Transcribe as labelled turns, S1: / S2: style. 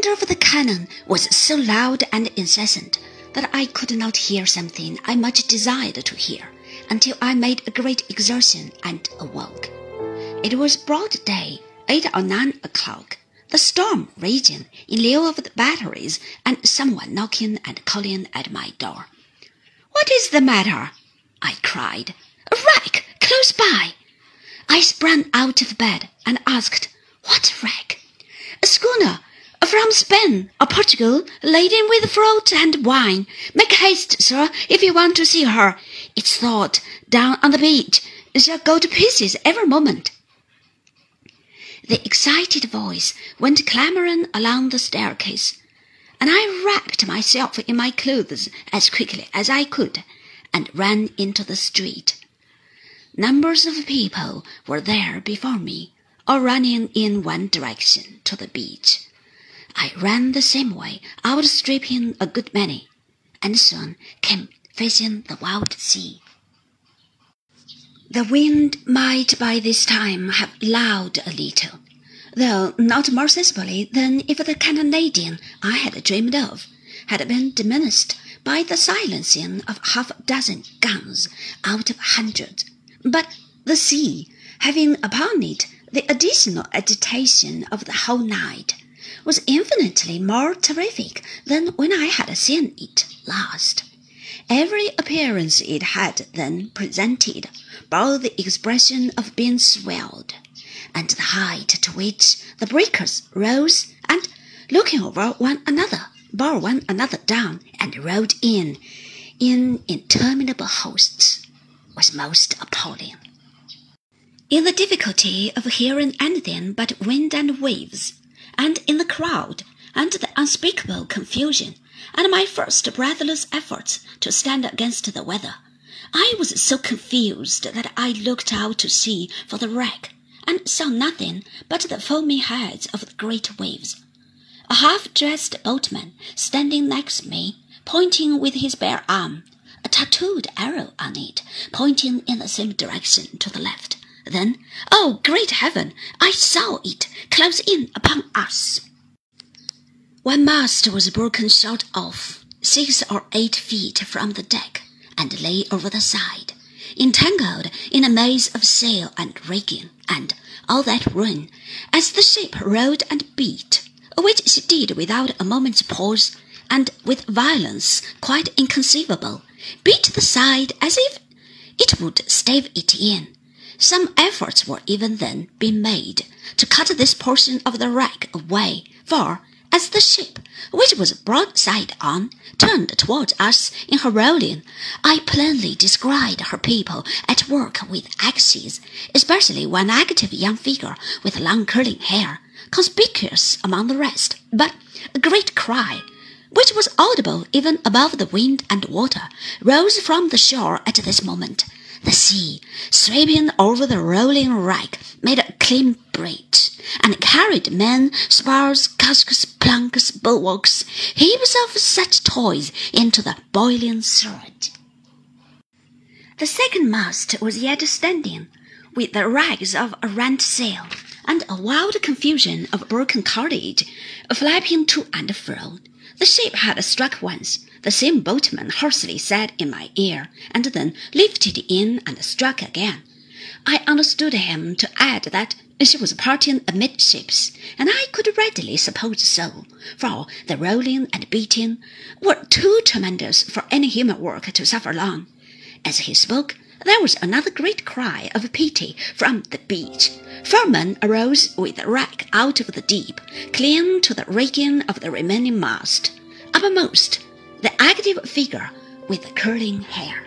S1: thunder of the cannon was so loud and incessant that I could not hear something I much desired to hear until I made a great exertion and awoke. It was broad day, eight or nine o'clock, the storm raging in lieu of the batteries, and someone knocking and calling at my door. What is the matter? I cried. A wreck close by. I sprang out of bed and asked, What wreck? A schooner from Spain or Portugal, laden with fruit and wine. Make haste, sir, if you want to see her. It's thought down on the beach shall go to pieces every moment. The excited voice went clamoring along the staircase, and I wrapped myself in my clothes as quickly as I could and ran into the street. Numbers of people were there before me, all running in one direction to the beach. I ran the same way, outstripping a good many, and soon came facing the wild sea. The wind might by this time have lulled a little, though not more sensibly than if the cannonading I had dreamed of had been diminished by the silencing of half a dozen guns out of hundreds. But the sea, having upon it the additional agitation of the whole night, was infinitely more terrific than when I had seen it last. Every appearance it had then presented bore the expression of being swelled, and the height to which the breakers rose and, looking over one another, bore one another down and rolled in in interminable hosts, was most appalling. In the difficulty of hearing anything but wind and waves, and in the crowd, and the unspeakable confusion, and my first breathless efforts to stand against the weather, I was so confused that I looked out to sea for the wreck, and saw nothing but the foamy heads of the great waves. A half-dressed boatman standing next me, pointing with his bare arm, a tattooed arrow on it, pointing in the same direction to the left. Then, oh, great heaven, I saw it close in upon us. One mast was broken short off, six or eight feet from the deck, and lay over the side, entangled in a maze of sail and rigging, and all that ruin, as the ship rolled and beat, which she did without a moment's pause, and with violence quite inconceivable, beat the side as if it would stave it in some efforts were even then being made to cut this portion of the wreck away, for as the ship, which was broadside on, turned towards us in her rolling, I plainly descried her people at work with axes, especially one active young figure with long curling hair, conspicuous among the rest. But a great cry, which was audible even above the wind and water, rose from the shore at this moment. The sea, sweeping over the rolling wreck, made a clean breach, and carried men, spars, casks, planks, bulwarks, heaps of such toys into the boiling surge. The second mast was yet standing, with the rags of a rent sail, and a wild confusion of broken cordage flapping to and fro. The ship had struck once, the same boatman hoarsely said in my ear, and then lifted in and struck again. I understood him to add that she was parting amidships, and I could readily suppose so, for the rolling and beating were too tremendous for any human work to suffer long. As he spoke, there was another great cry of pity from the beach. Foreman arose with the wreck out of the deep, clinging to the rigging of the remaining mast. Uppermost, the active figure with curling hair.